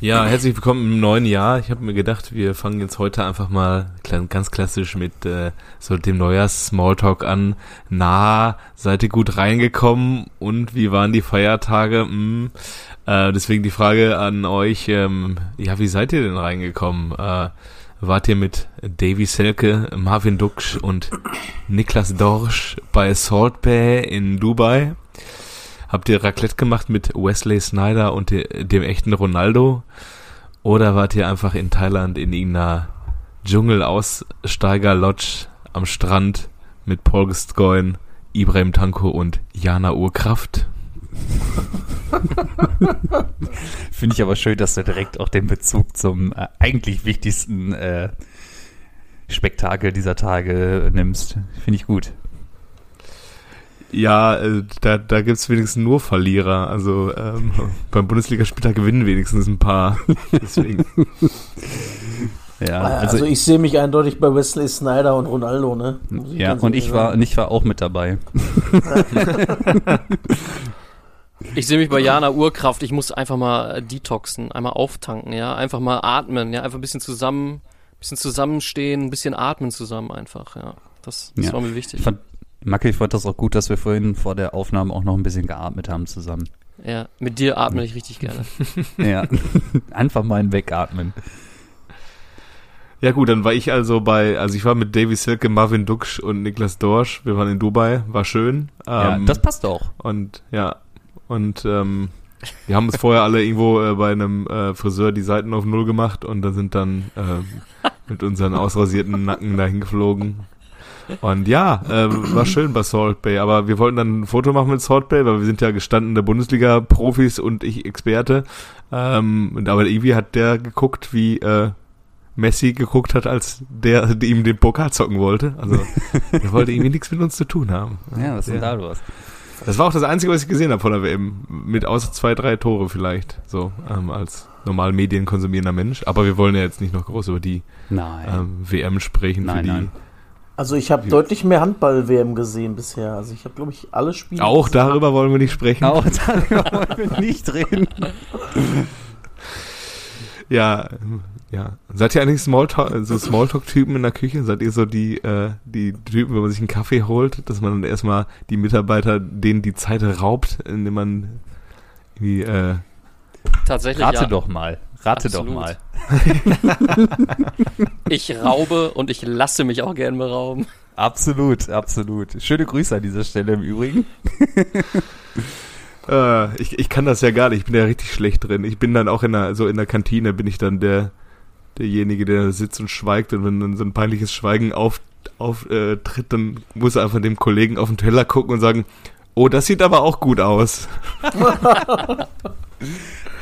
Ja, herzlich willkommen im neuen Jahr. Ich habe mir gedacht, wir fangen jetzt heute einfach mal ganz klassisch mit äh, so dem Neujahrs-Smalltalk an. Na, seid ihr gut reingekommen und wie waren die Feiertage? Hm. Äh, deswegen die Frage an euch, ähm, ja, wie seid ihr denn reingekommen? Äh, wart ihr mit Davy Selke, Marvin Duksch und Niklas Dorsch bei Salt Bay in Dubai? Habt ihr Raclette gemacht mit Wesley Snyder und de, dem echten Ronaldo? Oder wart ihr einfach in Thailand in irgendeiner Dschungel-Aussteiger-Lodge am Strand mit Paul Gascoigne, Ibrahim Tanko und Jana Urkraft? Finde ich aber schön, dass du direkt auch den Bezug zum äh, eigentlich wichtigsten äh, Spektakel dieser Tage nimmst. Finde ich gut. Ja, äh, da, da gibt es wenigstens nur Verlierer. Also ähm, beim Bundesligaspieltag gewinnen wenigstens ein paar. Deswegen. Ja, also, also ich sehe mich eindeutig bei Wesley Snyder und Ronaldo, ne? Ja, und ich war, und ich war auch mit dabei. ich sehe mich bei Jana Urkraft. Ich muss einfach mal detoxen, einmal auftanken, ja, einfach mal atmen, ja, einfach ein bisschen zusammen, ein bisschen zusammenstehen, ein bisschen atmen zusammen einfach, ja. Das, das ja. war mir wichtig. Ich fand, Macke, ich fand das auch gut, dass wir vorhin vor der Aufnahme auch noch ein bisschen geatmet haben zusammen. Ja, mit dir atme ich richtig gerne. ja, einfach mal ein Wegatmen. Ja gut, dann war ich also bei, also ich war mit Davy Silke, Marvin Duksch und Niklas Dorsch. Wir waren in Dubai, war schön. ja, ähm, das passt auch. Und ja, und ähm, wir haben uns vorher alle irgendwo äh, bei einem äh, Friseur die Seiten auf Null gemacht und da sind dann äh, mit unseren ausrasierten Nacken dahin geflogen. Und ja, äh, war schön bei Salt Bay, aber wir wollten dann ein Foto machen mit Salt Bay, weil wir sind ja gestandene Bundesliga-Profis und ich Experte. Ähm, aber irgendwie hat der geguckt, wie äh, Messi geguckt hat, als der, der ihm den Pokal zocken wollte. Also der wollte irgendwie nichts mit uns zu tun haben. Ja, was ist denn da los? Das war auch das Einzige, was ich gesehen habe von der WM. Mit außer zwei, drei Tore vielleicht. So, ähm, als normal Medien konsumierender Mensch. Aber wir wollen ja jetzt nicht noch groß über die ähm, WM sprechen. Nein, für die, nein. Also ich habe deutlich mehr Handball-WM gesehen bisher. Also ich habe, glaube ich, alle Spiele. Auch darüber wollen wir nicht sprechen. Auch darüber wollen wir nicht reden. ja, ja. Seid ihr eigentlich Smalltalk, so Smalltalk-Typen in der Küche? Seid ihr so die, äh, die Typen, wenn man sich einen Kaffee holt, dass man dann erstmal die Mitarbeiter denen die Zeit raubt, indem man wie, äh, Tatsächlich. Rate ja. doch mal. Rate Absolut. doch mal. ich raube und ich lasse mich auch gern berauben. Absolut, absolut. Schöne Grüße an dieser Stelle im Übrigen. äh, ich, ich kann das ja gar nicht, ich bin ja richtig schlecht drin. Ich bin dann auch in der, so in der Kantine bin ich dann der, derjenige, der sitzt und schweigt und wenn dann so ein peinliches Schweigen auf, auf äh, tritt, dann muss er einfach dem Kollegen auf den Teller gucken und sagen, oh, das sieht aber auch gut aus.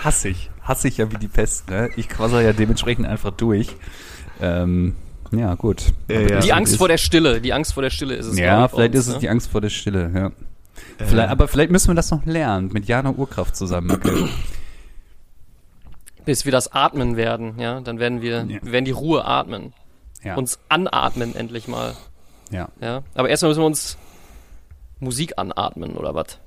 Hasse ich. Hasse ich ja wie die Pest. Ne? Ich quasser ja dementsprechend einfach durch. Ähm, ja, gut. Ja, ja. Die Angst vor der Stille. Die Angst vor der Stille ist es. Ja, vielleicht uns, ist es ne? die Angst vor der Stille, ja. Äh. Vielleicht, aber vielleicht müssen wir das noch lernen, mit Jana Urkraft zusammen. Okay. Bis wir das Atmen werden, ja, dann werden wir, ja. wir werden die Ruhe atmen. Ja. Uns anatmen endlich mal. Ja. ja. Aber erstmal müssen wir uns Musik anatmen, oder was?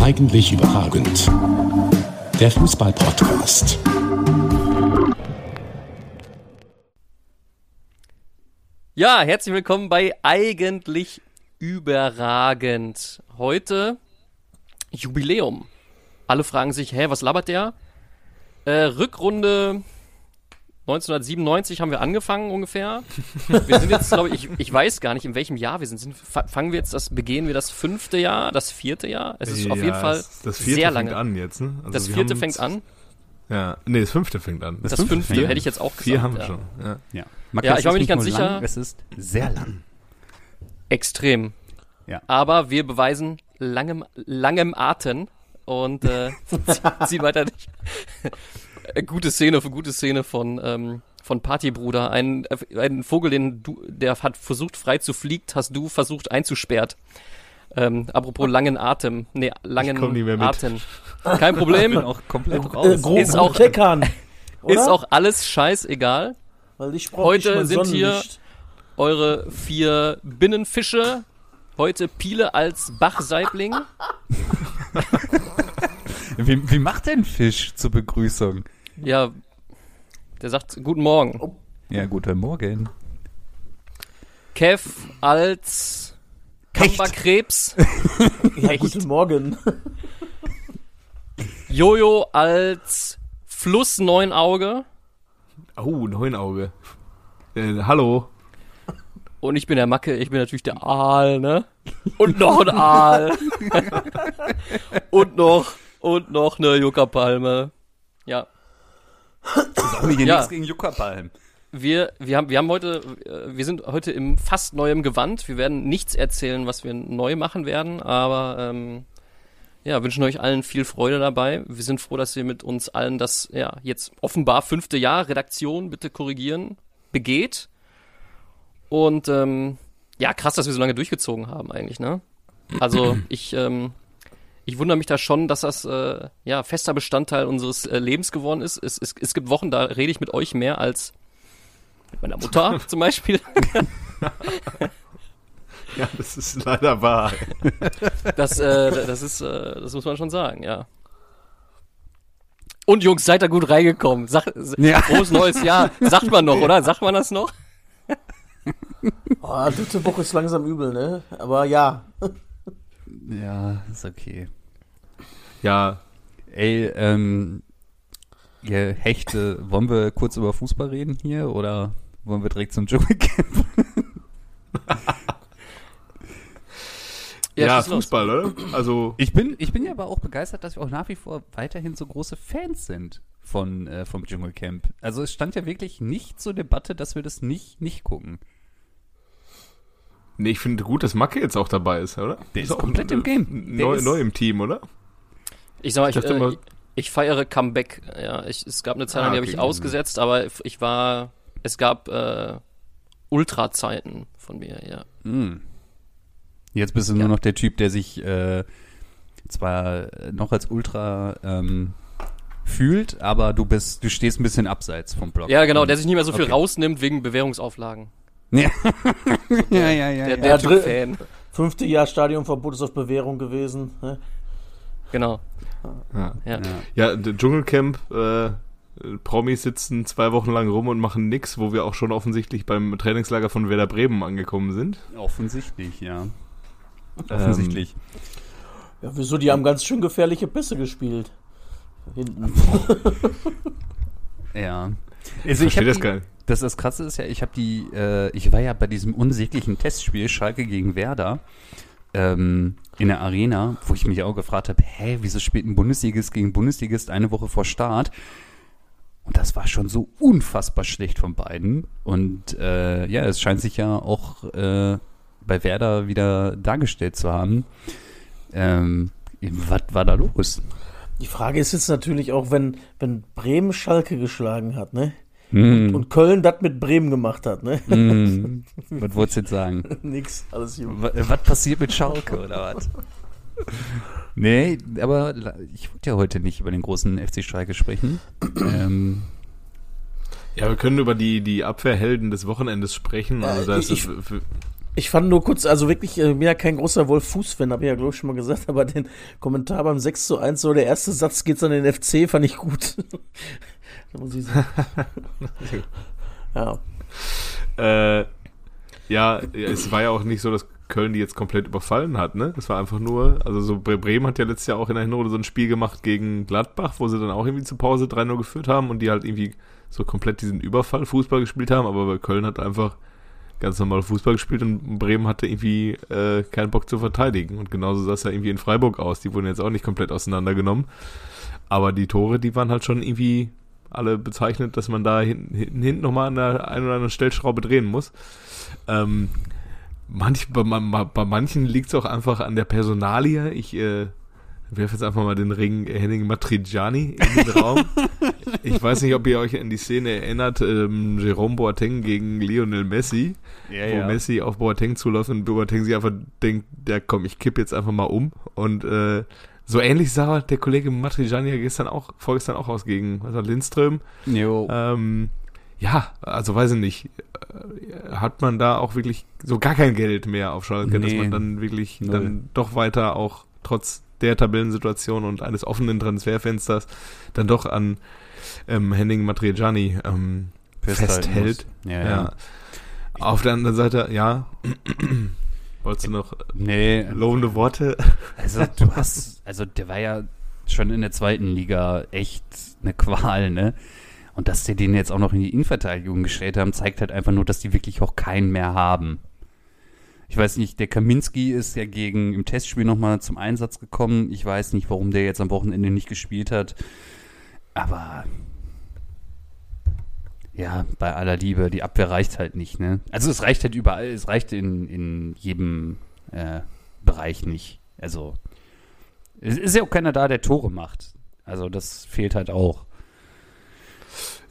Eigentlich überragend. Der Fußball-Podcast. Ja, herzlich willkommen bei Eigentlich überragend. Heute Jubiläum. Alle fragen sich, hä, was labert der? Äh, Rückrunde 1997 haben wir angefangen ungefähr. Wir sind jetzt, glaube ich, ich weiß gar nicht, in welchem Jahr wir sind. sind. Fangen wir jetzt das, begehen wir das fünfte Jahr, das vierte Jahr? Es ist ja, auf jeden Fall das vierte sehr lange. fängt an jetzt, ne? Also das vierte fängt an. Ja, nee, das fünfte fängt an. Das, das fünfte, fünfte hätte ich jetzt auch gesagt. Vier haben wir ja. schon, ja. Ja, ja ich war mir nicht ganz sicher. Lang, es ist sehr lang. Extrem. Ja. Aber wir beweisen langem, langem Atem und äh, ziehen weiter nicht. gute Szene, gute Szene von ähm, von Partybruder. Ein, ein Vogel, den du, der hat versucht frei zu fliegen, hast du versucht einzusperrt. Ähm, apropos langen Atem. Nee, langen Atem. Kein Problem. auch komplett Äh, raus. Gro Ist auch- Kleckern. Ist auch alles scheißegal. Weil ich Heute sind hier-. Eure vier Binnenfische. Heute Piele als Bachsaibling. Wie, wie macht denn Fisch zur Begrüßung? Ja, der sagt Guten Morgen. Ja, guten Morgen. Kev als Kammerkrebs. Ja, Echt? guten Morgen. Jojo als Fluss Neunauge. Oh, Neunauge. Äh, hallo. Und ich bin der Macke, ich bin natürlich der Aal, ne? Und noch ein Aal. und noch, und noch eine Juckerpalme. Ja. Sagen wir hier Ja. nichts gegen Juckerpalm. Wir, wir haben, wir haben heute, äh, wir sind heute im fast neuem Gewand. Wir werden nichts erzählen, was wir neu machen werden, aber ähm, ja, wünschen euch allen viel Freude dabei. Wir sind froh, dass ihr mit uns allen das, ja, jetzt offenbar fünfte Jahr Redaktion, bitte korrigieren, begeht. Und ähm, ja, krass, dass wir so lange durchgezogen haben eigentlich, ne? Also ich, ähm, ich wundere mich da schon, dass das äh, ja fester Bestandteil unseres äh, Lebens geworden ist. Es, es, es gibt Wochen, da rede ich mit euch mehr als mit meiner Mutter zum Beispiel. Ja, das ist leider wahr. Das, äh, das ist, äh, das muss man schon sagen, ja. Und Jungs, seid da gut reingekommen. Sag, Ja. Frohes neues Jahr. Sagt man noch, oder? Sagt man das noch? Oh, dritte Woche ist langsam übel, ne? Aber ja. Ja, ist okay. Ja, Ey, ähm, ihr Hechte, wollen wir kurz über Fußball reden hier oder wollen wir direkt zum Dschungelcamp? ja, los. Fußball, oder? Also, Ich bin, ich bin ja aber auch begeistert, dass wir auch nach wie vor weiterhin so große Fans sind von, äh, vom Dschungelcamp. Also es stand ja wirklich nicht zur Debatte, dass wir das nicht, nicht gucken. nee, ich finde gut, dass Macke jetzt auch dabei ist, oder? Der ist auch komplett im Game. Neu, ist- neu im Team, oder? Ich sag mal, ich, Ich äh, ich, ich feiere Comeback. Ja, ich, es gab eine Zeit, lang, Ah, die habe okay. ich ausgesetzt, aber ich war, es gab äh, Ultra-Zeiten von mir, ja. Hm. Jetzt bist du nur noch der Typ, der sich äh, zwar noch als Ultra ähm, fühlt, aber du bist, du stehst ein bisschen abseits vom Block. Ja, genau, der sich nicht mehr so viel Okay. rausnimmt wegen Bewährungsauflagen. Ja, ja, ja, ja. Der, ja. der Ja, Typ Fan. Fünfte Jahr Stadionverbot ist auf Bewährung gewesen. Ne? Genau. Ja. Ja. Ja, der Dschungelcamp, äh, Promis sitzen zwei Wochen lang rum und machen nix, wo wir auch schon offensichtlich beim Trainingslager von Werder Bremen angekommen sind. Offensichtlich, ja. Ähm, Offensichtlich. Ja, wieso? Die haben ganz schön gefährliche Pässe gespielt. Hinten. Ja. Ich Also ich verstehe hab das die, gar nicht. Das, das Krasse ist ja, ich habe die, äh, ich war ja bei diesem unsäglichen Testspiel Schalke gegen Werder ähm, in der Arena, wo ich mich auch gefragt habe, hä, wieso spielt ein Bundesligist gegen Bundesligist eine Woche vor Start? Und das war schon so unfassbar schlecht von beiden. Und äh, ja, es scheint sich ja auch äh, bei Werder wieder dargestellt zu haben. Ähm, was war da los? Die Frage ist jetzt natürlich auch, wenn, wenn Bremen Schalke geschlagen hat, ne? Hm, Und Köln das mit Bremen gemacht hat, ne? hm, was wolltest du jetzt sagen? Nix, alles gut. Wa- Was passiert mit Schalke oder was? Nee, aber ich wollte ja heute nicht über den großen FC Schalke sprechen. ähm, Ja, wir können über die, die Abwehrhelden des Wochenendes sprechen. Also da ist ich- für- Ich fand nur kurz, also wirklich, äh, ich bin ja kein großer Wolf-Fuß-Fan, habe ich ja, glaube ich, schon mal gesagt, aber den Kommentar beim 6 zu 1, so der erste Satz geht's an den FC, fand ich gut. da muss ich sagen. ja. äh, ja, ja, es war ja auch nicht so, dass Köln die jetzt komplett überfallen hat, ne? Es war einfach nur, also so Bre- Bremen hat ja letztes Jahr auch in der Hinrunde so ein Spiel gemacht gegen Gladbach, wo sie dann auch irgendwie zur Pause 3-0 geführt haben und die halt irgendwie so komplett diesen Überfall Fußball gespielt haben, aber bei Köln hat einfach ganz normal Fußball gespielt und Bremen hatte irgendwie äh, keinen Bock zu verteidigen. Und genauso sah es ja irgendwie in Freiburg aus. Die wurden jetzt auch nicht komplett auseinandergenommen. Aber die Tore, die waren halt schon irgendwie alle bezeichnet, dass man da hinten, hinten, hinten nochmal an der einen oder anderen Stellschraube drehen muss. Ähm, manch, bei, ma- bei manchen liegt es auch einfach an der Personalie. Ich äh, werfe jetzt einfach mal den Ring Henning Matriciani in den Raum. Ich weiß nicht, ob ihr euch an die Szene erinnert, ähm, Jerome Boateng gegen Lionel Messi, ja, wo Messi auf Boateng zuläuft und Boateng sich einfach denkt, ja komm, ich kipp jetzt einfach mal um und äh, so ähnlich sah der Kollege Matriciani ja gestern auch, vorgestern auch aus gegen was war, Lindström. Jo. Ähm, ja, also weiß ich nicht. Äh, Hat man da auch wirklich so gar kein Geld mehr auf Schalke, dass Nee. man dann wirklich Null. dann doch weiter auch trotz der Tabellensituation und eines offenen Transferfensters dann doch an ähm, Henning Matriciani ähm, festhält. Ja, ja. Ja. Auf der anderen Seite, ja. Wolltest du noch Nee, lobende Worte? also du hast, also der war ja schon in der zweiten Liga echt eine Qual, ne? Und dass die den jetzt auch noch in die Innenverteidigung gestellt haben, zeigt halt einfach nur, dass die wirklich auch keinen mehr haben. Ich weiß nicht, der Kaminski ist ja gegen im Testspiel nochmal zum Einsatz gekommen. Ich weiß nicht, warum der jetzt am Wochenende nicht gespielt hat. Aber ja, bei aller Liebe, die Abwehr reicht halt nicht, ne? Also es reicht halt überall, es reicht in, in jedem äh, Bereich nicht. Also es ist ja auch keiner da, der Tore macht. Also das fehlt halt auch.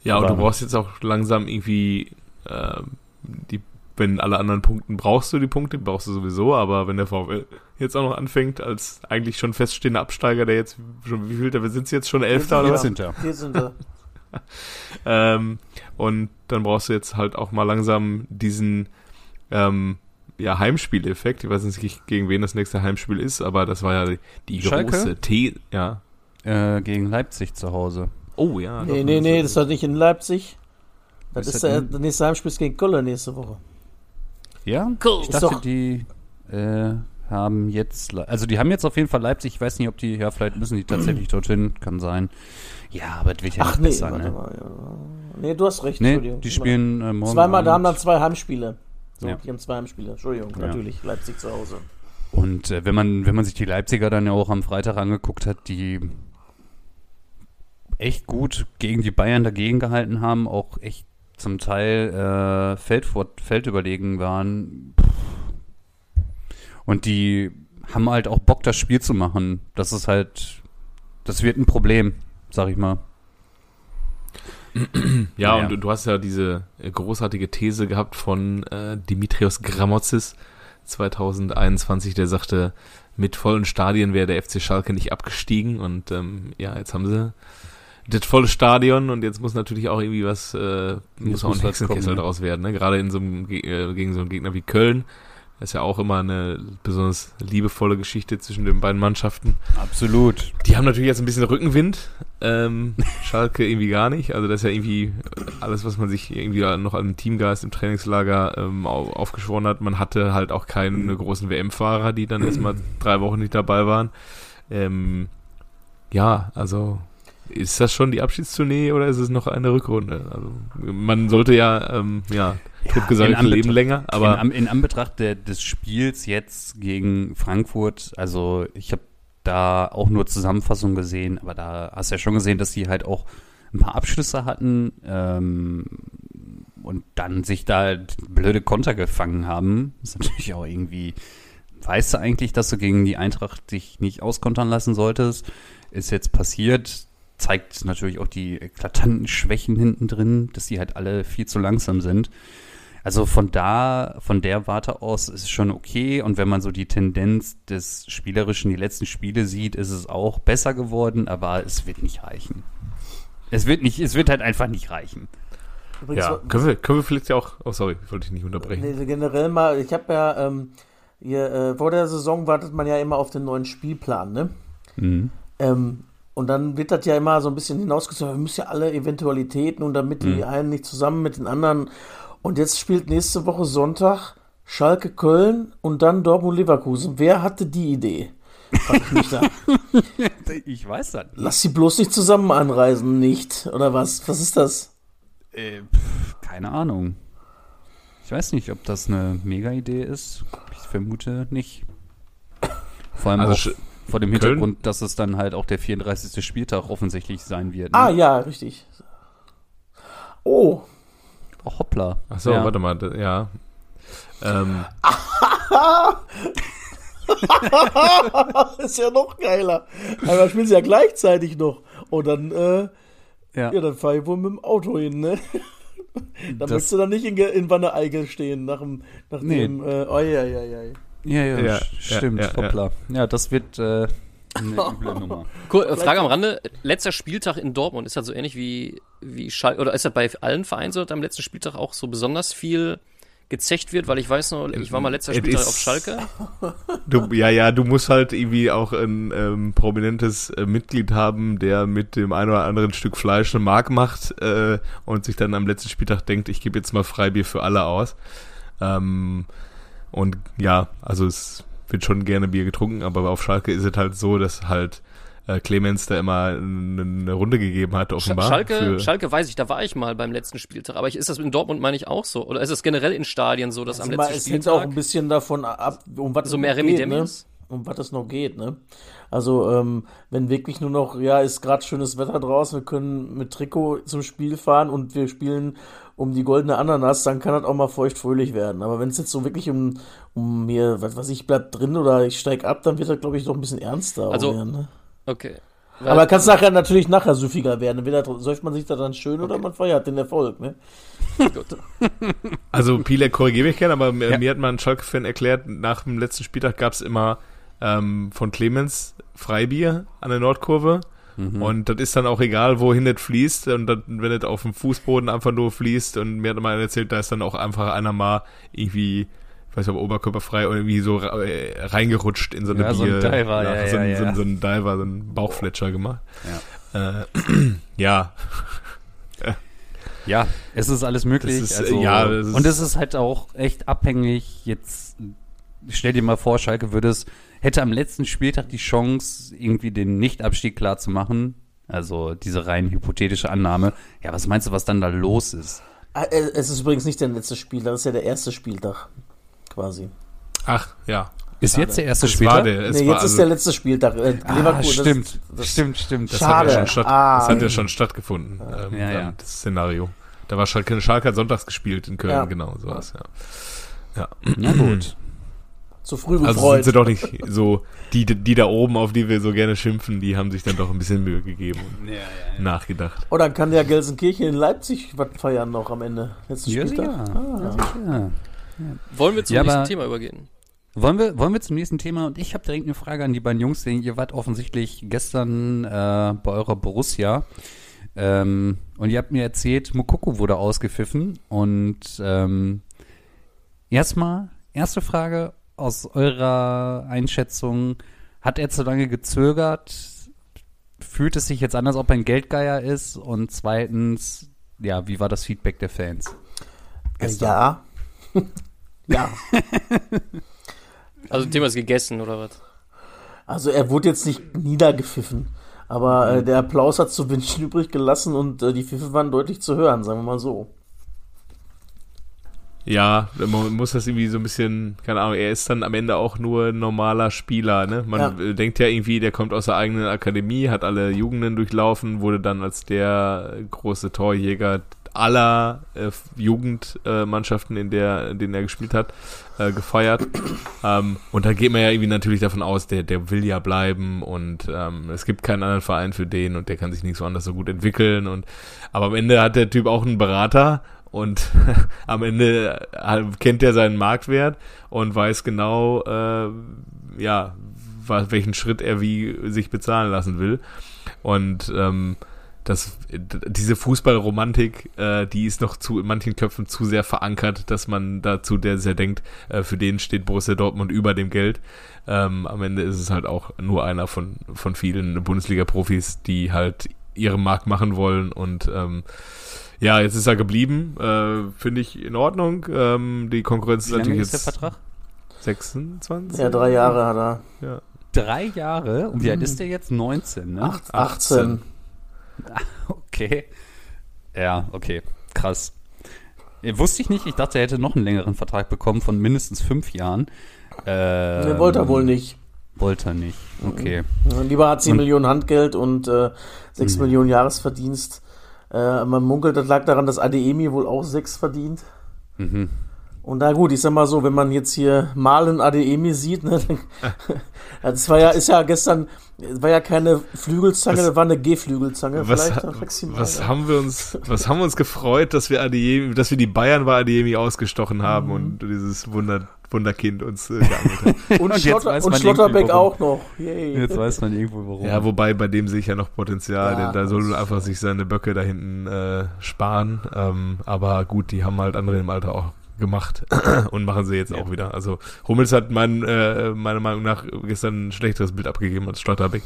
Ja, und du brauchst jetzt auch langsam irgendwie ähm, die, wenn alle anderen Punkten brauchst du die Punkte, brauchst du sowieso, aber wenn der VfL jetzt auch noch anfängt, als eigentlich schon feststehender Absteiger, der jetzt schon, wie viel, wir sind jetzt schon Elfter oder Ja. was? Hinter. Hier sind wir. Ähm, und dann brauchst du jetzt halt auch mal langsam diesen ähm, ja, Heimspieleffekt. Ich weiß nicht, gegen wen das nächste Heimspiel ist, aber das war ja die, die große T. Ja. Äh, gegen Leipzig zu Hause. Oh ja. Nee, doch, nee, nee, das war nicht in Leipzig. Das Ist ist der, nächste Heimspiel ist gegen Köln nächste Woche. Ja? Cool. Ich Ist dachte, doch- die äh, haben jetzt, also die haben jetzt auf jeden Fall Leipzig. Ich weiß nicht, ob die, ja, vielleicht müssen die tatsächlich dorthin, kann sein. Ja, aber das wird ja Ach nicht nee, besser, warte ne? mal. Ja. Nee, du hast recht, Nee, Entschuldigung. die spielen äh, morgen. Zweimal, da haben dann zwei Heimspiele. So, Ja. die haben zwei Heimspiele. Entschuldigung, Ja. natürlich. Leipzig zu Hause. Und äh, wenn man, wenn man sich die Leipziger dann ja auch am Freitag angeguckt hat, die echt gut gegen die Bayern dagegen gehalten haben, auch echt zum Teil äh, Feld, feldüberlegen waren. Und die haben halt auch Bock, das Spiel zu machen. Das ist halt, das wird ein Problem, sag ich mal. Ja, Ja. und du, du hast ja diese äh, großartige These gehabt von äh, Dimitrios Gramotzis 2021, der sagte, mit vollen Stadien wäre der FC Schalke nicht abgestiegen und ähm, ja, jetzt haben sie das volle Stadion und jetzt muss natürlich auch irgendwie was, äh, muss auch ein Hexenkessel ne? daraus werden, ne? gerade in so einem, äh, gegen so einen Gegner wie Köln. Das ist ja auch immer eine besonders liebevolle Geschichte zwischen den beiden Mannschaften. Absolut. Die haben natürlich jetzt ein bisschen Rückenwind. Ähm, Schalke irgendwie gar nicht. Also das ist ja irgendwie alles, was man sich irgendwie noch an Teamgeist im Trainingslager ähm, au- aufgeschworen hat. Man hatte halt auch keine großen WM-Fahrer, die dann erstmal drei Wochen nicht dabei waren. Ähm, ja, also ist das schon die Abschiedstournee oder ist es noch eine Rückrunde? Also man sollte ja, ähm, ja, totgesagte in leben länger, aber in, in Anbetracht der, des Spiels jetzt gegen Frankfurt, also ich habe da auch nur Zusammenfassungen gesehen, aber da hast du ja schon gesehen, dass die halt auch ein paar Abschlüsse hatten ähm, und dann sich da halt blöde Konter gefangen haben. ist natürlich auch irgendwie, weißt du eigentlich, dass du gegen die Eintracht dich nicht auskontern lassen solltest? Ist jetzt passiert, zeigt natürlich auch die eklatanten Schwächen hinten drin, dass die halt alle viel zu langsam sind. Also von da, von der Warte aus ist es schon okay. Und wenn man so die Tendenz des Spielerischen, die letzten Spiele sieht, ist es auch besser geworden, aber es wird nicht reichen. Es wird nicht, es wird halt einfach nicht reichen. Übrigens, ja, können wir, können wir vielleicht ja auch, oh sorry, wollte ich nicht unterbrechen. Nee, generell mal, ich habe ja, ähm, hier, äh, vor der Saison wartet man ja immer auf den neuen Spielplan, ne? Mhm. Ähm, und dann wird das ja immer so ein bisschen hinausgezogen, wir müssen ja alle Eventualitäten und damit die einen nicht zusammen mit den anderen. Und jetzt spielt nächste Woche Sonntag Schalke Köln und dann Dortmund Leverkusen. Wer hatte die Idee? Ich mich da. Ich weiß das. Lass sie bloß nicht zusammen anreisen, nicht? Oder was? Was ist das? Äh, pf, keine Ahnung. Ich weiß nicht, ob das eine Mega-Idee ist. Ich vermute nicht. Vor allem Also auch vor dem Köln- Hintergrund, dass es dann halt auch der 34. Spieltag offensichtlich sein wird. Ne? Ah, ja, richtig. Oh, Oh, hoppla. Ach so, ja. warte mal, da- ja. Ähm, ist ja noch geiler. Aber spielen sie ja gleichzeitig noch. Und dann, äh, Ja. ja, dann fahr ich wohl mit dem Auto hin, ne? Dann Das- möchtest du dann nicht in, in Wanne-Eickel stehen, nach dem, nach Nee. dem, äh, oh, ja, ja, ja. Ja, ja, stimmt, ja, ja. hoppla. Ja, das wird, äh, Eine üble Nummer. Cool, äh, Frage am Rande. Letzter Spieltag in Dortmund, ist das so ähnlich wie, wie Schalke, oder ist das bei allen Vereinen so, dass am letzten Spieltag auch so besonders viel gezecht wird? Weil ich weiß noch, ich war mal letzter Spieltag ist- auf Schalke. Du, ja, ja, du musst halt irgendwie auch ein ähm, prominentes äh, Mitglied haben, der mit dem ein oder anderen Stück Fleisch eine Mark macht äh, und sich dann am letzten Spieltag denkt, ich gebe jetzt mal Freibier für alle aus. Ähm, und ja, also es wird schon gerne Bier getrunken, aber auf Schalke ist es halt so, dass halt äh, Clemens da immer eine, Runde gegeben hat, offenbar. Schalke, für- Schalke weiß ich, da war ich mal beim letzten Spieltag. Aber ich, ist das in Dortmund, meine ich, auch so? Oder ist es generell in Stadien so, dass am Also mal, letzten es hängt auch Spieltag ein bisschen davon ab, um was so es mehr noch Um was es noch geht, ne? Also, ähm, wenn wirklich nur noch, ja, ist gerade schönes Wetter draußen, wir können mit Trikot zum Spiel fahren und wir spielen um die goldene Ananas, dann kann das auch mal feuchtfröhlich werden. Aber wenn es jetzt so wirklich um, um mir, was weiß ich, bleib drin oder ich steig ab, dann wird das, glaube ich, doch ein bisschen ernster. Also, werden, ne? Okay. Aber kann es nachher natürlich nachher süffiger werden. Entweder säuft man sich da dann schön oder man feiert den Erfolg, ne? Also Pile korrigiere mich gerne, aber mir, Ja. mir hat mal ein Schalke-Fan erklärt, nach dem letzten Spieltag gab es immer ähm, von Clemens Freibier an der Nordkurve. Und das ist dann auch egal, wohin das fließt. Und dann, wenn es auf dem Fußboden einfach nur fließt, und mir hat mal erzählt, da ist dann auch einfach einer mal irgendwie, ich weiß nicht, ob oberkörperfrei oder irgendwie so äh, reingerutscht in so eine Ja, so ein Bier. Diver, ja, so, ja, ein, ja. So, ein, so ein Diver, so ein Bauchfletscher gemacht. Ja. Äh, ja, Ja, es ist alles möglich. Das ist, also, ja, das und es ist halt auch echt abhängig. Jetzt stell dir mal vor, Schalke würde es, hätte am letzten Spieltag die Chance, irgendwie den Nichtabstieg klar zu machen. Also diese rein hypothetische Annahme. Ja, was meinst du, was dann da los ist? Ah, äh, Es ist übrigens nicht der letzte Spieltag, das ist ja der erste Spieltag. Quasi. ach, ja. Ist jetzt der erste Spieltag? der, nee, jetzt ist also- der letzte Spieltag. Äh, ah, Leverkusen, das- stimmt, das- stimmt, stimmt. Das Schade. hat ja schon, statt, Ah. das hat ja schon stattgefunden, ähm, Ja, ja. das Szenario. Da war Schalke, Schalke hat sonntags gespielt in Köln, Ja. genau, sowas, ja. Ja. Na gut. Zu früh Also gefreut. sind sie doch nicht so, die, die da oben, auf die wir so gerne schimpfen, die haben sich dann doch ein bisschen Mühe gegeben und nachgedacht. oh, dann kann der Gelsenkirchen in Leipzig was feiern noch am Ende. Letzten Ja, Spieltag. Ah. Ja. Wollen wir zum Ja, nächsten Thema übergehen? Wollen wir, wollen wir zum nächsten Thema? Und ich habe direkt eine Frage an die beiden Jungs, denn ihr wart offensichtlich gestern äh, bei eurer Borussia. Ähm, und ihr habt mir erzählt, Mokoko wurde ausgepfiffen. Und ähm, erstmal, erste Frage aus eurer Einschätzung. Hat er zu lange gezögert? Fühlt es sich jetzt an, als ob er ein Geldgeier ist? Und zweitens, ja, wie war das Feedback der Fans? Äh, ja. ja. Also, Thema ist gegessen, oder was? Also er wurde jetzt nicht niedergepfiffen. Aber Mhm. äh, der Applaus hat zu wünschen übrig gelassen und äh, die Pfiffe waren deutlich zu hören, sagen wir mal so. Ja, man muss das irgendwie so ein bisschen, keine Ahnung, er ist dann am Ende auch nur ein normaler Spieler, ne? Man Ja. äh, denkt ja irgendwie, der kommt aus der eigenen Akademie, hat alle Jugenden durchlaufen, wurde dann als der große Torjäger aller äh, Jugendmannschaften, in der, in denen er gespielt hat, äh, gefeiert. ähm, und da geht man ja irgendwie natürlich davon aus, der, der will ja bleiben und ähm, es gibt keinen anderen Verein für den und der kann sich nicht so anders so gut entwickeln und aber am Ende hat der Typ auch einen Berater und am Ende äh, kennt er seinen Marktwert und weiß genau, äh, ja, welchen Schritt er wie sich bezahlen lassen will. Und ähm, das, diese Fußballromantik, äh, die ist noch zu in manchen Köpfen zu sehr verankert, dass man dazu der sehr denkt, äh, für den steht Borussia Dortmund über dem Geld. Ähm, am Ende ist es halt auch nur einer von, von vielen Bundesliga-Profis, die halt ihre Markt machen wollen und ähm, ja, jetzt ist er geblieben. Äh, Finde ich in Ordnung. Ähm, die Konkurrenz Wie ist lange natürlich ist der jetzt Vertrag? 26. Ja, drei Jahre hat er. Ja. Drei Jahre? Und wie alt ist der jetzt? 19, ne? Acht, 18. Okay. Ja, okay. Krass. Äh, Wusste ich nicht. Ich dachte, er hätte noch einen längeren Vertrag bekommen von mindestens fünf Jahren. Ähm, Nee, wollte er wohl nicht. Wollte er nicht. Okay. Ja, Lieber hat 10 Und- Millionen Handgeld und äh, 6 Millionen Jahresverdienst. Äh, man munkelt, das lag daran, dass Adeyemi wohl auch 6 verdient. Mhm. Und na gut, ich sag mal so, wenn man jetzt hier Malen Ademi sieht, ne, das war ja, ist ja gestern, war ja keine Flügelzange, das war eine G-Flügelzange, Was, vielleicht maximal. was ja. haben wir uns, was haben wir uns gefreut, dass wir Adeyemi, dass wir die Bayern bei Adeyemi ausgestochen haben Mhm. und dieses Wunder, Wunderkind uns äh, geangelt hat. Und, jetzt Schlotter, weiß und man Schlotterbeck auch noch. Yay. Jetzt weiß man irgendwo warum. Ja, wobei bei dem sehe ich ja noch Potenzial. Ja, denn da soll das- einfach sich seine Böcke da hinten äh, sparen. Ähm, aber gut, die haben halt andere im Alter auch gemacht und machen sie jetzt Ja. auch wieder. Also Hummels hat mein, äh, meiner Meinung nach gestern ein schlechteres Bild abgegeben als Schlotterbeck.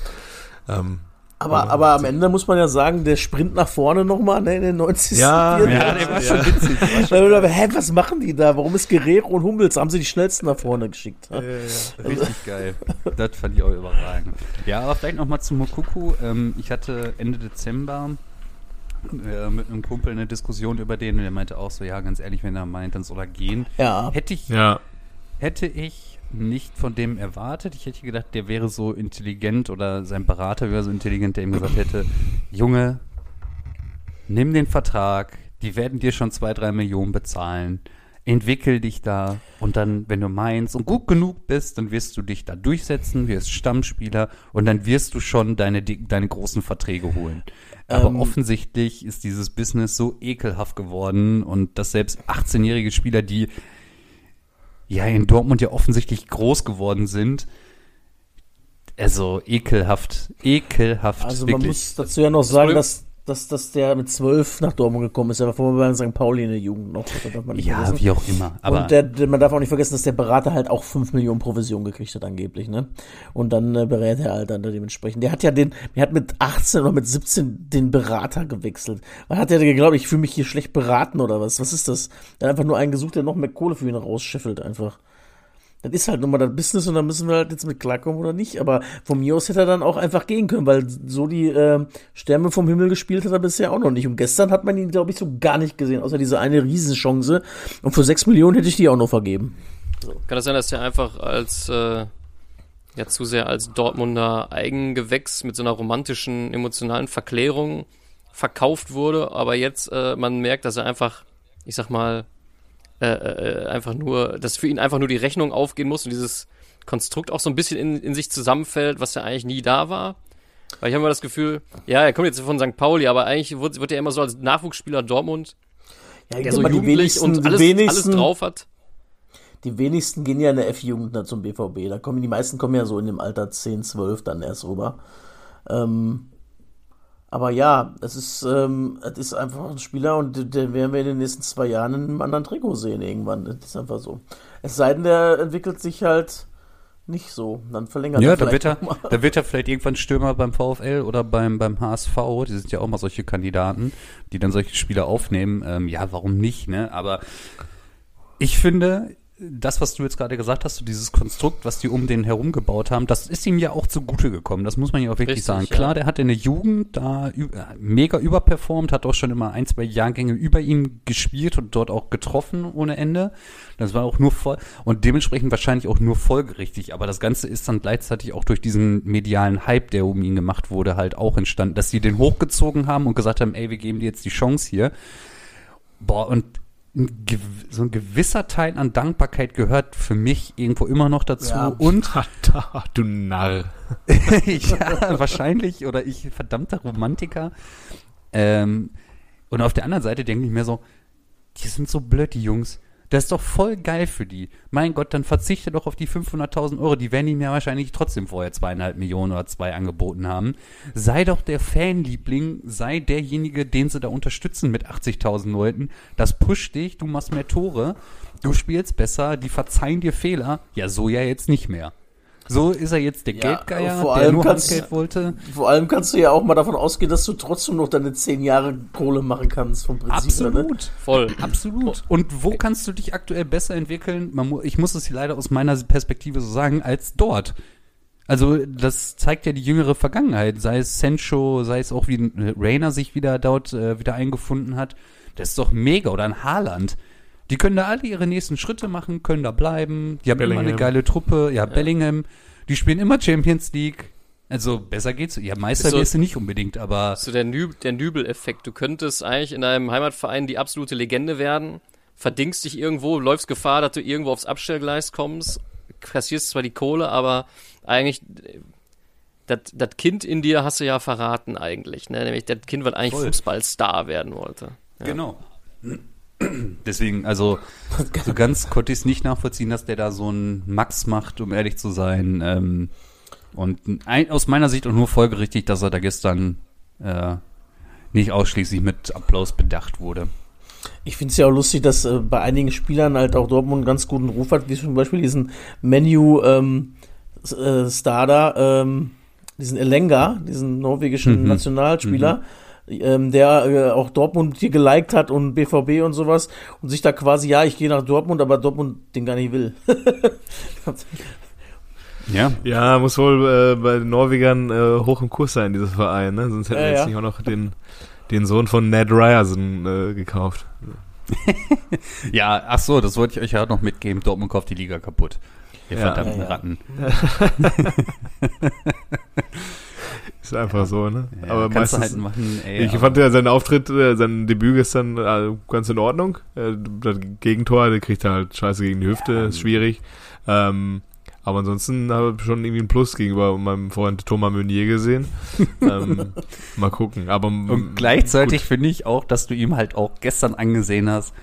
Ähm, Aber, aber am Ende muss man ja sagen, der Sprint nach vorne nochmal ne, in den 90. Ja, Viertel. ja, der war schon witzig. Hä, was machen die da? Warum ist Guerrero und Hummels? Haben sie die schnellsten nach vorne geschickt? Ja? Richtig geil. Das fand ich auch überragend. Ja, aber vielleicht nochmal zu Mokuku. Ähm, ich hatte Ende Dezember äh, mit einem Kumpel eine Diskussion über den und der meinte auch so, ja, ganz ehrlich, wenn er meint, dann soll er gehen. Ja. Hätte ich, ja, hätte ich nicht von dem erwartet. Ich hätte gedacht, der wäre so intelligent oder sein Berater wäre so intelligent, der ihm gesagt hätte, Junge, nimm den Vertrag, die werden dir schon zwei, drei Millionen bezahlen. Entwickel dich da und dann, wenn du meinst und gut genug bist, dann wirst du dich da durchsetzen, wirst Stammspieler und dann wirst du schon deine, deine großen Verträge holen. Aber Ähm. offensichtlich ist dieses Business so ekelhaft geworden und dass selbst 18-jährige Spieler, die ja in Dortmund ja offensichtlich groß geworden sind, also ekelhaft, ekelhaft, Also man wirklich. muss dazu ja noch sagen, dass, dass, dass der mit zwölf nach Dortmund gekommen ist. Er war vorher bei St. Pauli in der Jugend noch. Das darf man nicht ja, vergessen. wie auch immer. Aber und der, der, man darf auch nicht vergessen, dass der Berater halt auch 5 Millionen Provision gekriegt hat, angeblich, ne? Und dann äh, berät er halt dann dementsprechend. Der hat ja den, der hat mit 18 oder mit 17 den Berater gewechselt. Man hat ja geglaubt, ich fühle mich hier schlecht beraten oder was? Was ist das? Der hat einfach nur einen gesucht, der noch mehr Kohle für ihn rausscheffelt einfach. Das ist halt nun mal das Business und da müssen wir halt jetzt mit klarkommen oder nicht. Aber von mir aus hätte er dann auch einfach gehen können, weil so die äh, Sterne vom Himmel gespielt hat er bisher auch noch nicht. Und gestern hat man ihn, glaube ich, so gar nicht gesehen, außer diese eine Riesenchance. Und für 6 Millionen hätte ich die auch noch vergeben. Kann das sein, dass der einfach als äh, ja zu sehr als Dortmunder Eigengewächs mit so einer romantischen, emotionalen Verklärung verkauft wurde, aber jetzt äh, man merkt, dass er einfach, ich sag mal, äh, äh, einfach nur, dass für ihn einfach nur die Rechnung aufgehen muss und dieses Konstrukt auch so ein bisschen in, in sich zusammenfällt, was ja eigentlich nie da war. Weil ich habe immer das Gefühl, ja, er kommt jetzt von St. Pauli, aber eigentlich wird, wird er immer so als Nachwuchsspieler Dortmund, Ja, der so jugendlich wenigsten, und alles, alles drauf hat. Die wenigsten gehen ja in der F-Jugend zum BVB. Da kommen die meisten kommen ja so in dem Alter 10, 12 dann erst rüber. Ähm, aber ja, es ist, ähm, es ist einfach ein Spieler und den werden wir in den nächsten zwei Jahren in einem anderen Trikot sehen irgendwann. Das ist einfach so. Es sei denn, der entwickelt sich halt nicht so. Dann verlängert ja, er vielleicht mal. da wird er vielleicht irgendwann Stürmer beim VfL oder beim, beim HSV. Die sind ja auch mal solche Kandidaten, die dann solche Spieler aufnehmen. Ähm, ja, warum nicht, ne? Aber ich finde, das, was du jetzt gerade gesagt hast, so dieses Konstrukt, was die um den herum gebaut haben, das ist ihm ja auch zugute gekommen. Das muss man ja auch wirklich Richtig, sagen. ja. Klar, der hat in der Jugend da äh, mega überperformt, hat auch schon immer ein, zwei Jahrgänge über ihm gespielt und dort auch getroffen ohne Ende. Das war auch nur voll und dementsprechend wahrscheinlich auch nur folgerichtig. Aber das Ganze ist dann gleichzeitig auch durch diesen medialen Hype, der um ihn gemacht wurde, halt auch entstanden, dass sie den hochgezogen haben und gesagt haben, ey, wir geben dir jetzt die Chance hier. Boah, und ein so ein gewisser Teil an Dankbarkeit gehört für mich irgendwo immer noch dazu. Ja. Und du Narr. ja, wahrscheinlich, oder ich verdammter Romantiker. Ähm, und auf der anderen Seite denke ich mir so, die sind so blöd, die Jungs. Das ist doch voll geil für die. Mein Gott, dann verzichte doch auf die 500.000 Euro. Die werden ihm ja wahrscheinlich trotzdem vorher zweieinhalb Millionen oder zwei angeboten haben. Sei doch der Fanliebling, sei derjenige, den sie da unterstützen mit 80.000 Leuten. Das pusht dich, du machst mehr Tore, du spielst besser, die verzeihen dir Fehler. Ja, so ja jetzt nicht mehr. So ist er jetzt der Ja, Geldgeier, vor der allem nur kannst- Handgeld wollte. Vor allem kannst du ja auch mal davon ausgehen, dass du trotzdem noch deine 10 Jahre Kohle machen kannst vom Prinzip. Ne? Absolut. Voll. Absolut. Und wo kannst du dich aktuell besser entwickeln? Man, mu- ich muss es hier leider aus meiner Perspektive so sagen, als dort. Also das zeigt ja die jüngere Vergangenheit, sei es Sancho, sei es auch wie Rainer sich wieder dort äh, wieder eingefunden hat. Das ist doch mega. Oder ein Haaland. Die können da alle ihre nächsten Schritte machen, können da bleiben. Die haben immer eine Bellingham. geile Truppe. Ja, Bellingham. Die spielen immer Champions League. Also besser geht's. Ja, Meister Ist so- wirst du nicht unbedingt, aber So der, Nü der Nübel-Effekt. Du könntest eigentlich in deinem Heimatverein die absolute Legende werden, verdingst dich irgendwo, läufst Gefahr, dass du irgendwo aufs Abstellgleis kommst, kassierst zwar die Kohle, aber eigentlich äh, das Kind in dir hast du ja verraten eigentlich, ne? Nämlich das Kind, was eigentlich Voll. Fußballstar werden wollte. Genau. Deswegen, also so ganz konnte ich es nicht nachvollziehen, dass der da so einen Max macht, um ehrlich zu sein. Ähm, und ein, aus meiner Sicht auch nur folgerichtig, dass er da gestern äh, nicht ausschließlich mit Applaus bedacht wurde. Ich finde es ja auch lustig, dass äh, bei einigen Spielern halt auch Dortmund einen ganz guten Ruf hat, wie zum Beispiel diesen Menu ähm, äh, Star da, ähm, diesen Elenga, diesen norwegischen Mhm. Nationalspieler, ähm, der äh, auch Dortmund hier geliked hat und BVB und sowas und sich da quasi, ja, ich gehe nach Dortmund, aber Dortmund den gar nicht will. Ja, Ja, muss wohl äh, bei den Norwegern äh, hoch im Kurs sein, dieser Verein, ne? Sonst hätten Ja, wir jetzt ja. nicht auch noch den, den Sohn von Ned Ryerson äh, gekauft. ja, ach so, das wollte ich euch ja noch mitgeben. Dortmund kauft die Liga kaputt. Ihr Ja. verdammten Ja, ja. Ratten. Ist einfach so, ne? Ja, Aber kannst du meistens. halt machen, ey, ich fand ja seinen Auftritt, äh, sein Debüt gestern äh, ganz in Ordnung. Äh, das Gegentor, der kriegt er halt scheiße gegen die Hüfte, ist schwierig. Ähm, aber ansonsten habe ich schon irgendwie einen Plus gegenüber meinem Freund Thomas Meunier gesehen. ähm, mal gucken. Aber Und gleichzeitig finde ich auch, dass du ihm halt auch gestern angesehen hast,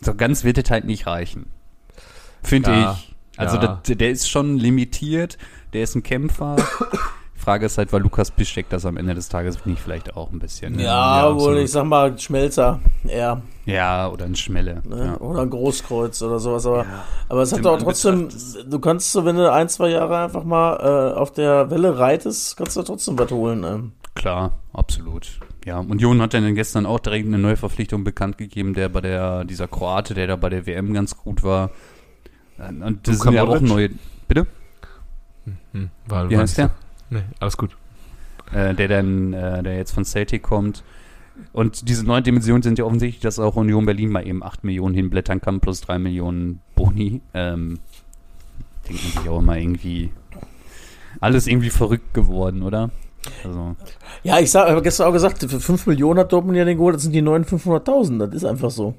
so ganz wird es halt nicht reichen. Finde Ja, ich. Also ja. das, der ist schon limitiert, der ist ein Kämpfer. Frage ist halt, war Lukas Piszczek das am Ende des Tages nicht vielleicht auch ein bisschen. ne? ja, ja, wohl, ich sag mal Schmelzer, eher. Ja, oder ein Schmelle. Ne? Ja. Oder ein Großkreuz oder sowas. Aber, aber es hat doch trotzdem, du kannst so, wenn du ein, zwei Jahre einfach mal äh, auf der Welle reitest, kannst du trotzdem was holen. Ähm. Klar, absolut. Ja, und Jon hat dann gestern auch direkt eine neue Verpflichtung bekannt gegeben, der bei der, dieser Kroate, der da bei der WM ganz gut war. Und das Luka sind ja auch Modric? neue, bitte? Hm, war, Wie heißt der? Nee, alles gut. äh, der dann, äh, der jetzt von Celtic kommt. Und diese neuen Dimensionen sind ja offensichtlich, dass auch Union Berlin mal eben 8 Millionen hinblättern kann, plus 3 Millionen Boni. Ähm, denkt man sich auch immer irgendwie, alles irgendwie verrückt geworden, oder? Also, Ja, ich habe gestern auch gesagt, für 5 Millionen hat Dortmund ja den geholt, das sind die neuen 500.000. Das ist einfach so.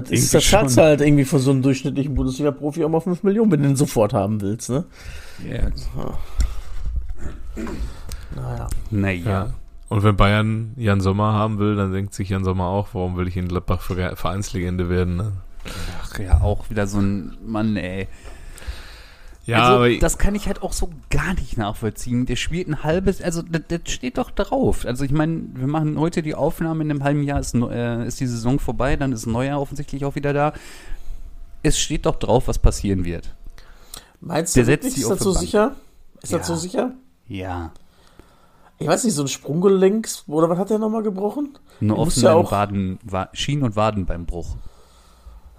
Das ist, Irgendwie das zahlst du schon. halt irgendwie für so einen durchschnittlichen Bundesliga-Profi auch mal 5 Millionen, wenn du den sofort haben willst, ne? yeah. Naja. naja. Ja. Und wenn Bayern Jan Sommer haben will, dann denkt sich Jan Sommer auch, warum will ich in Gladbach Ver- Vereinslegende werden, ne? Ach ja, auch wieder so ein Mann, ey. Ja, also, aber das kann ich halt auch so gar nicht nachvollziehen. Der spielt ein halbes, also das, das steht doch drauf. Also ich meine, wir machen heute die Aufnahme, in einem halben Jahr ist, äh, ist die Saison vorbei, dann ist ein Neujahr offensichtlich auch wieder da. Es steht doch drauf, was passieren wird. Meinst Der du setzt wirklich, die ist auf das so Bank. sicher? Ist Ja. das so sicher? Ja. Ich weiß nicht, so ein Sprunggelenk, oder was hat der nochmal gebrochen? Eine offene ja auch- Waden, Wa Schienen- und Wadenbeinbruch.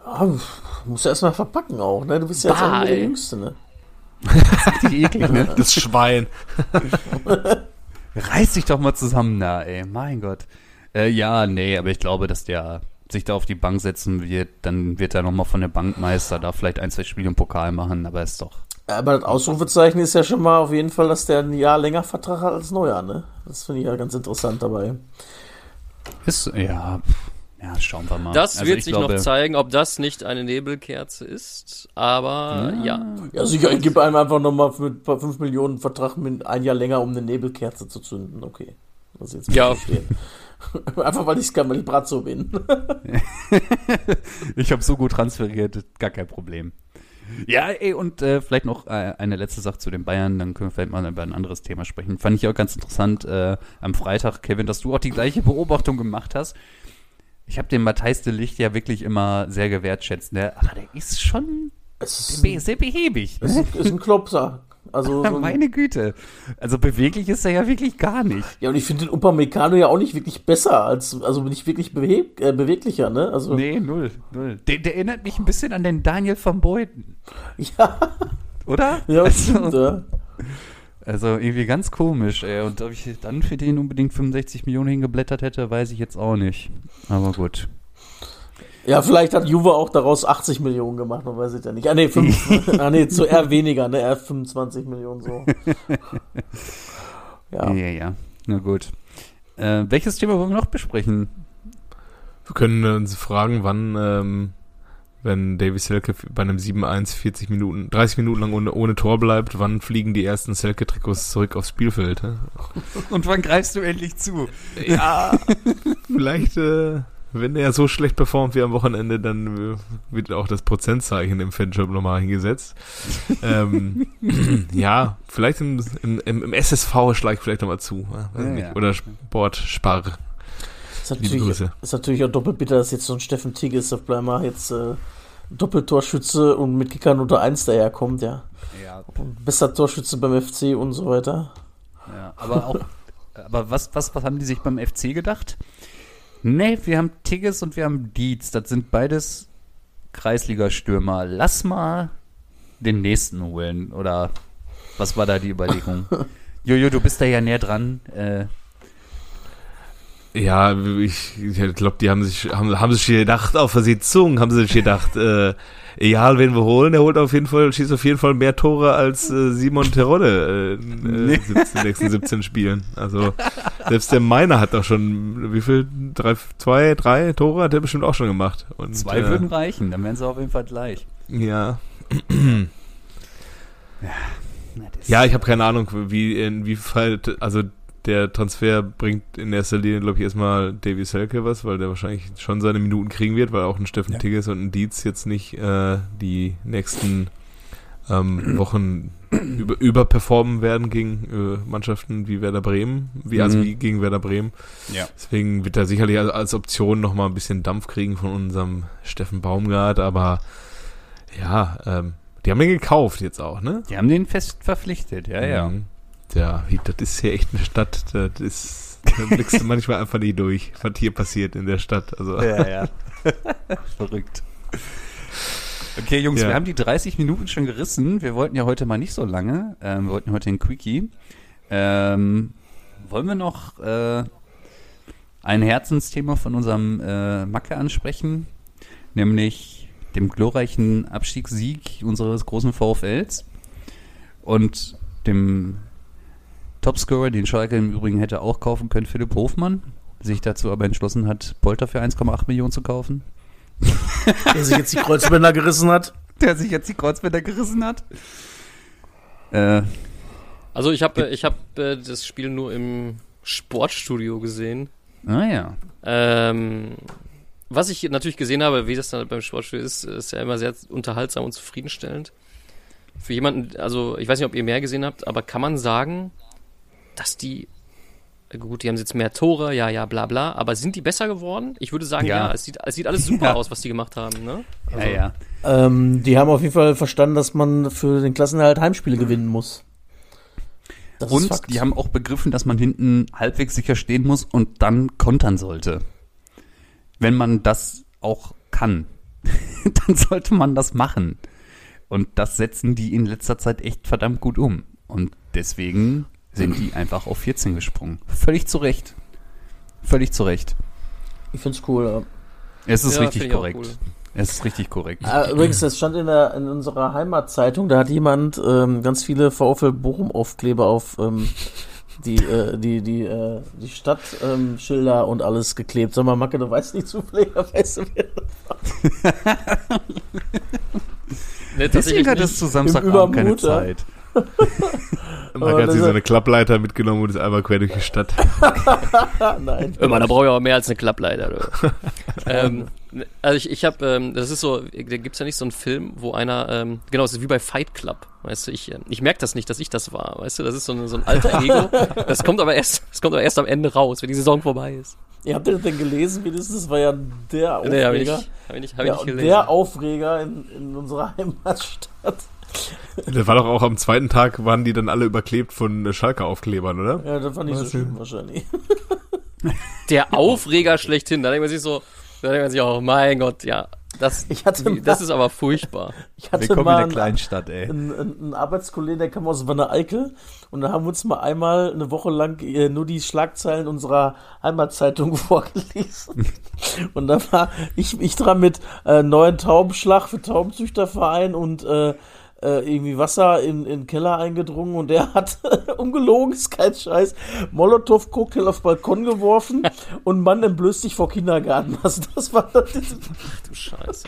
Ah, musst du erstmal verpacken auch, ne? Du bist ja jetzt auch der. Jüngste, ne? Die eklig, ne? das Schwein. Reiß dich doch mal zusammen da, ey. Mein Gott. Äh, ja, nee, aber ich glaube, dass der sich da auf die Bank setzen wird. Dann wird er nochmal von der Bankmeister da vielleicht ein, zwei Spiele im Pokal machen, aber ist doch. Aber das Ausrufezeichen ist ja schon mal auf jeden Fall, dass der ein Jahr länger Vertrag hat als Neuer, ne? Das finde ich ja ganz interessant dabei. Ist, ja, pff, ja, schauen wir mal. Das Also wird ich sich glaube, noch zeigen, ob das nicht eine Nebelkerze ist. Aber ja. Ja, sicher, ich gebe einem einfach nochmal mit 5 Millionen Vertrag mit ein Jahr länger, um eine Nebelkerze zu zünden. Okay. Das jetzt Ja. verstehen. einfach weil ich kann, weil ich Bratzo bin. Ich habe so gut transferiert, gar kein Problem. Ja, ey, und äh, vielleicht noch äh, eine letzte Sache zu den Bayern, dann können wir vielleicht mal über ein anderes Thema sprechen. Fand ich auch ganz interessant äh, am Freitag, Kevin, dass du auch die gleiche Beobachtung gemacht hast. Ich habe den Matthijs de Licht ja wirklich immer sehr gewertschätzt, ne? aber der ist schon ist, be sehr behäbig. ist, ein- ist ein Klopser. Also, so ein, Meine Güte. Also beweglich ist er ja wirklich gar nicht. ja, und ich finde den Upamecano ja auch nicht wirklich besser, als, also nicht wirklich beweg, äh, beweglicher, ne? Also, Nee, null, null. Der, der erinnert mich ein bisschen an den Daniel van Beuten, ja, oder? ja, also, stimmt, ja. Also irgendwie ganz komisch, ey. Und ob ich dann für den unbedingt 65 Millionen hingeblättert hätte, weiß ich jetzt auch nicht. Aber gut. Ja, vielleicht hat Juve auch daraus 80 Millionen gemacht, man weiß es ja nicht. Ah, nee, 5, ah, nee, zu eher weniger, ne? Eher 25 Millionen so. Ja, Ja. ja, ja. Na gut. Äh, welches Thema wollen wir noch besprechen? Wir können uns fragen, wann, ähm, wenn Davy Selke bei einem 7-1 40 Minuten, 30 Minuten lang ohne, ohne Tor bleibt, wann fliegen die ersten Selke-Trikots zurück aufs Spielfeld? hä? Und wann greifst du endlich zu? Ja, vielleicht, äh, wenn er so schlecht performt wie am Wochenende, dann äh, wird auch das Prozentzeichen im Fanshop nochmal hingesetzt. ähm, ja, vielleicht im, im, im, SSV schlage ich vielleicht nochmal zu. äh, Ja, ja. Oder Sportspar. Ist Liebe natürlich, Grüße. ist natürlich auch doppelt bitter, dass jetzt so ein Steffen Tigges auf Bleimer jetzt äh, Doppeltorschütze und mit Kickern unter 1 daherkommt, ja. Ja, Und bester Torschütze beim FC und so weiter. ja. Aber auch, aber was, was, was haben die sich beim FC gedacht? Nee, wir haben Tigges und wir haben Dietz. Das sind beides Kreisligastürmer. Lass mal den nächsten holen. Oder was war da die Überlegung? Jojo, du bist da ja näher dran. Äh, Ja, ich, ich glaube, die haben sich, haben, haben sich gedacht, auf die Zunge haben sie sich gedacht, äh, egal wen wir holen, der holt auf jeden Fall, schießt auf jeden Fall mehr Tore als äh, Simon Terodde äh, in äh, 17, nächsten 17 Spielen. Also selbst der Meiner hat doch schon, wie viel, drei, zwei, drei Tore hat er bestimmt auch schon gemacht. Und, zwei äh, würden reichen, dann wären sie auf jeden Fall gleich. Ja, das- ja, ich habe keine Ahnung, wie inwieweit, also der Transfer bringt in erster Linie, glaube ich, erstmal Davy Selke was, weil der wahrscheinlich schon seine Minuten kriegen wird, weil auch ein Steffen Ja. Tigges und ein Dietz jetzt nicht äh, die nächsten ähm, Wochen über, überperformen werden gegen äh, Mannschaften wie Werder Bremen, wie, also Mhm. wie gegen Werder Bremen. Ja. Deswegen wird er sicherlich als, als Option nochmal ein bisschen Dampf kriegen von unserem Steffen Baumgart, aber ja, ähm, die haben ihn gekauft jetzt auch, ne? Die haben den fest verpflichtet, ja, ja. Mhm. Ja, wie, das ist hier echt eine Stadt, das ist, da blickst du manchmal einfach nicht durch, was hier passiert in der Stadt. Also, Ja, ja. Verrückt. Okay, Jungs, Ja. wir haben die 30 Minuten schon gerissen. Wir wollten ja heute mal nicht so lange. Ähm, wir wollten heute einen Quickie. Ähm, wollen wir noch äh, ein Herzensthema von unserem äh, Macke ansprechen? Nämlich dem glorreichen Abstiegssieg unseres großen VfLs und dem Topscorer, den Schalke im Übrigen hätte auch kaufen können, Philipp Hofmann, sich dazu aber entschlossen hat, Polter für 1,8 Millionen zu kaufen. Der sich jetzt die Kreuzbänder gerissen hat. Der sich jetzt die Kreuzbänder gerissen hat. Äh, Also ich habe ich hab, äh, das Spiel nur im Sportstudio gesehen. naja. Ähm, was ich natürlich gesehen habe, wie das dann beim Sportstudio ist, ist ja immer sehr unterhaltsam und zufriedenstellend. Für jemanden, also ich weiß nicht, ob ihr mehr gesehen habt, aber kann man sagen, dass die, äh, gut, die haben jetzt mehr Tore, ja, ja, bla bla, aber sind die besser geworden? Ich würde sagen, Ja. ja, es, sieht, es sieht alles super Ja. aus, was die gemacht haben, ne? ja, ja. Ähm, die haben auf jeden Fall verstanden, dass man für den Klassenerhalt Heimspiele gewinnen muss. Das ist Und die haben auch begriffen, dass man hinten halbwegs sicher stehen muss und dann kontern sollte. Wenn man das auch kann, dann sollte man das machen. Und das setzen die in letzter Zeit echt verdammt gut um. Und deswegen sind die einfach auf 14 gesprungen. Völlig zu Recht. Völlig zu Recht. Ich find's cool. Ja. Es ist Ja, richtig korrekt. cool. Es ist richtig korrekt. Äh, übrigens, das stand in, der, in unserer Heimatzeitung, da hat jemand ähm, ganz viele VfL Bochum Aufkleber auf ähm, die, äh, die, die, äh, die Stadtschilder ähm, Schilder und alles geklebt. Sag mal, Macke, du weißt nicht zufälligerweise, wer Ne, Deswegen tatsächlich hat es zu Samstagabend keine ja. Aber hat sich so eine Klappleiter mitgenommen und ist einmal quer durch die Stadt. Nein. Immer, da brauche ich auch mehr als eine Klappleiter. Ähm, also ich, ich habe, ähm, das ist so, da gibt's ja nicht so einen Film, wo einer, ähm, genau, es ist wie bei Fight Club, weißt du, ich, ähm, ich merke das nicht, dass ich das war, weißt du, das ist so ein, so ein alter Ego, das kommt aber erst, das kommt aber erst am Ende raus, wenn die Saison vorbei ist. Ihr habt das denn gelesen, wie das ist? Das war ja der Nee, habe ich, Aufreger. hab ich hab ich ja, nicht und gelesen. der Aufreger in, in unserer Heimatstadt. Das war doch auch am zweiten Tag, waren die dann alle überklebt von äh, Schalke-Aufklebern, oder? Ja, das war nicht so denn? wahrscheinlich. Der Aufreger schlechthin, da denkt man sich so, da denkt man sich auch, mein Gott, ja, das, Ich hatte mal- das ist aber furchtbar. Ich hatte Willkommen in mal der einen, Kleinstadt, ey. einen, einen Arbeitskollegen, der kam aus Wanne Eickel und da haben wir uns mal einmal eine Woche lang äh, nur die Schlagzeilen unserer Heimatzeitung vorgelesen. Und da war ich, ich dran mit äh, neuen Taubenschlag für Taubenzüchterverein und äh, äh, irgendwie Wasser in, in den Keller eingedrungen und der hat, ungelogen, ist kein Scheiß, Molotow-Cocktail auf Balkon geworfen und Mann entblößt sich vor Kindergarten. Also das war das. Du Scheiße.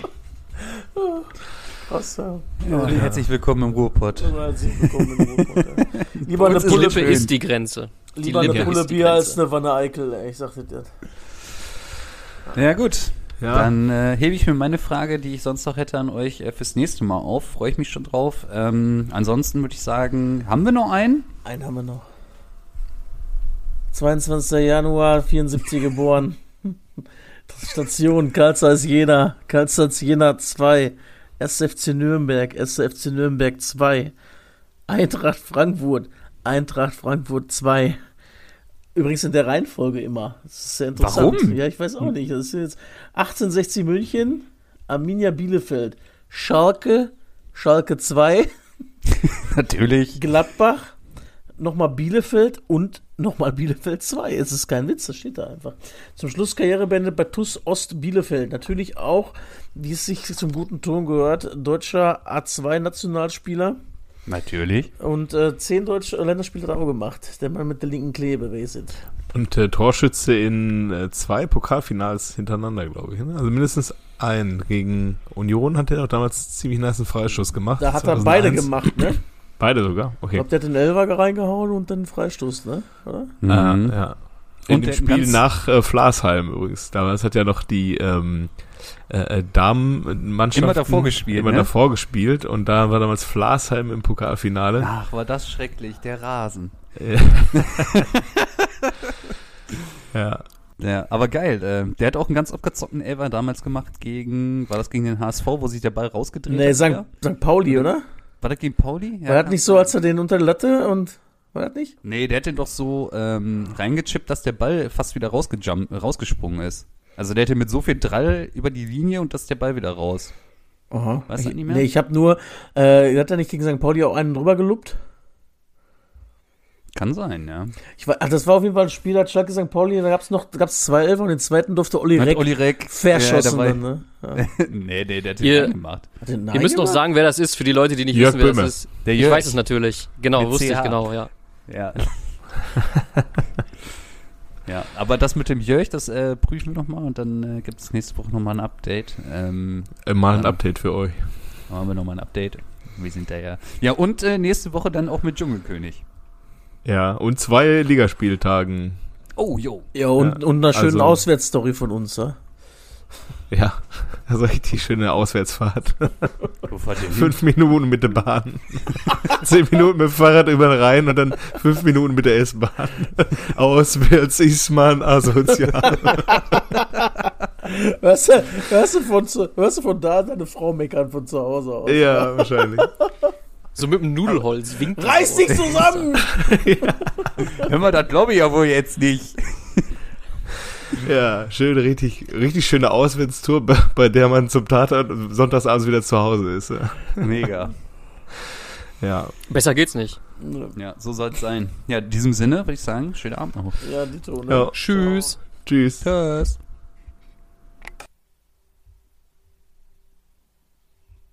Krass, ja. Ja, Herzlich willkommen im Ruhrpott. Herzlich willkommen in Ruhrpott, ey. Lieber eine Pulle, Lippe ist die Grenze. Die lieber eine Lippe Pulle ist die Bier als eine Wanne Eickel, ey. Ich sag dir das. Ja, gut. Ja. Dann äh, hebe ich mir meine Frage, die ich sonst noch hätte an euch, äh, fürs nächste Mal auf. Freue ich mich schon drauf. Ähm, ansonsten würde ich sagen, haben wir noch einen? Einen haben wir noch. 22. Januar, 74 geboren. Station, Karlsruhe Jena, Karlsruhe Jena 2, SFC Nürnberg, SFC Nürnberg 2, Eintracht Frankfurt, Eintracht Frankfurt 2. Übrigens in der Reihenfolge immer. Das ist sehr interessant. Warum? Ja, ich weiß auch nicht. Das ist jetzt 1860 München, Arminia Bielefeld, Schalke, Schalke 2, Natürlich. Gladbach, nochmal Bielefeld und nochmal Bielefeld 2. Es ist kein Witz, das steht da einfach. Zum Schluss Karriere beendet bei TUS Ost Bielefeld. Natürlich auch, wie es sich zum guten Ton gehört, deutscher A2-Nationalspieler. Natürlich. Und äh, zehn deutsche Länderspiele hat er auch gemacht. Der Mann mit der linken Klebe, es? Und äh, Torschütze in äh, zwei Pokalfinals hintereinander, glaube ich. Ne? Also mindestens ein. Gegen Union hat er auch damals ziemlich nice Freischuss gemacht. Da hat er beide 2001. gemacht, ne? Beide sogar? Ich Okay. glaube, der hat den Elfer reingehauen und dann den Freistoß, ne? Oder? Mhm. Ah, ja. In Und dem Spiel nach äh, Flasheim übrigens. Damals hat ja noch die ähm, äh, äh, Damenmannschaft Immer davor gespielt, immer ne? davor gespielt und da war damals Flasheim im Pokalfinale. Ach, war das schrecklich, der Rasen. ja. Ja, aber geil. Äh, der hat auch einen ganz abgezockten Elfer damals gemacht gegen, war das gegen den HSV, wo sich der Ball rausgedreht Nee, hat? St. wieder? St. Pauli, oder? War das gegen Pauli? War das nicht so, als er den unter der Latte und. War das nicht? Nee, der hat den doch so ähm, reingechippt, dass der Ball fast wieder rausgesprungen ist. Also der hätte mit so viel Drall über die Linie und dass der Ball wieder raus. Aha. Weißt du ich, nicht mehr? Nee, ich habe nur, äh, hat er nicht gegen St. Pauli auch einen drüber geluppt? Kann sein, ja. Ich war, ach, das war auf jeden Fall ein Spiel, hat Schalke St. Pauli, da gab es noch, gab's zwei Elfer und den zweiten durfte Olli Hat Reck Olli Reck verschossen. Ja, dann, ne? ja. nee, nee, der hat Ihr- den gemacht. Hat den Ihr müsst noch gemacht? sagen, wer das ist, für die Leute, die nicht Jörg wissen, wer Böhme. das ist. Der Ich Jörg. weiß es natürlich. Genau, Mit wusste ich CH. genau, ja. Ja. ja, aber das mit dem Jörg, das äh, prüfen wir nochmal und dann äh, gibt es nächste Woche nochmal ein Update. Ähm, Äh, mal ein. Update für euch. machen wir nochmal ein Update. Wir sind da ja. Ja, und äh, nächste Woche dann auch mit Dschungelkönig. Ja, und zwei Ligaspieltagen. Oh, jo. Ja, und, Ja, und einer schönen also- Auswärtsstory von uns, ja? Ja, also richtig schöne Auswärtsfahrt. Wo fahrt ihr hin? fünf Minuten mit der Bahn. Zehn Minuten mit dem Fahrrad über den Rhein und dann fünf Minuten mit der S-Bahn. Auswärts ist man asozial. Hörst du, hörst, du von, hörst du von da deine Frau meckern von zu Hause aus? ja, wahrscheinlich. So mit dem Nudelholz winkt. Reiß dich zusammen! Hör mal, das glaube ich ja wohl jetzt nicht. Ja, schön, richtig, richtig schöne Auswärtstour, bei, der man zum Tatort sonntagsabends wieder zu Hause ist. Ja. Mega. Ja, Besser geht's nicht. Ja, so soll es sein. Ja, in diesem Sinne würde ich sagen, schönen Abend noch. Ja, Dito, ne? ja. Tschüss. tschüss. Tschüss.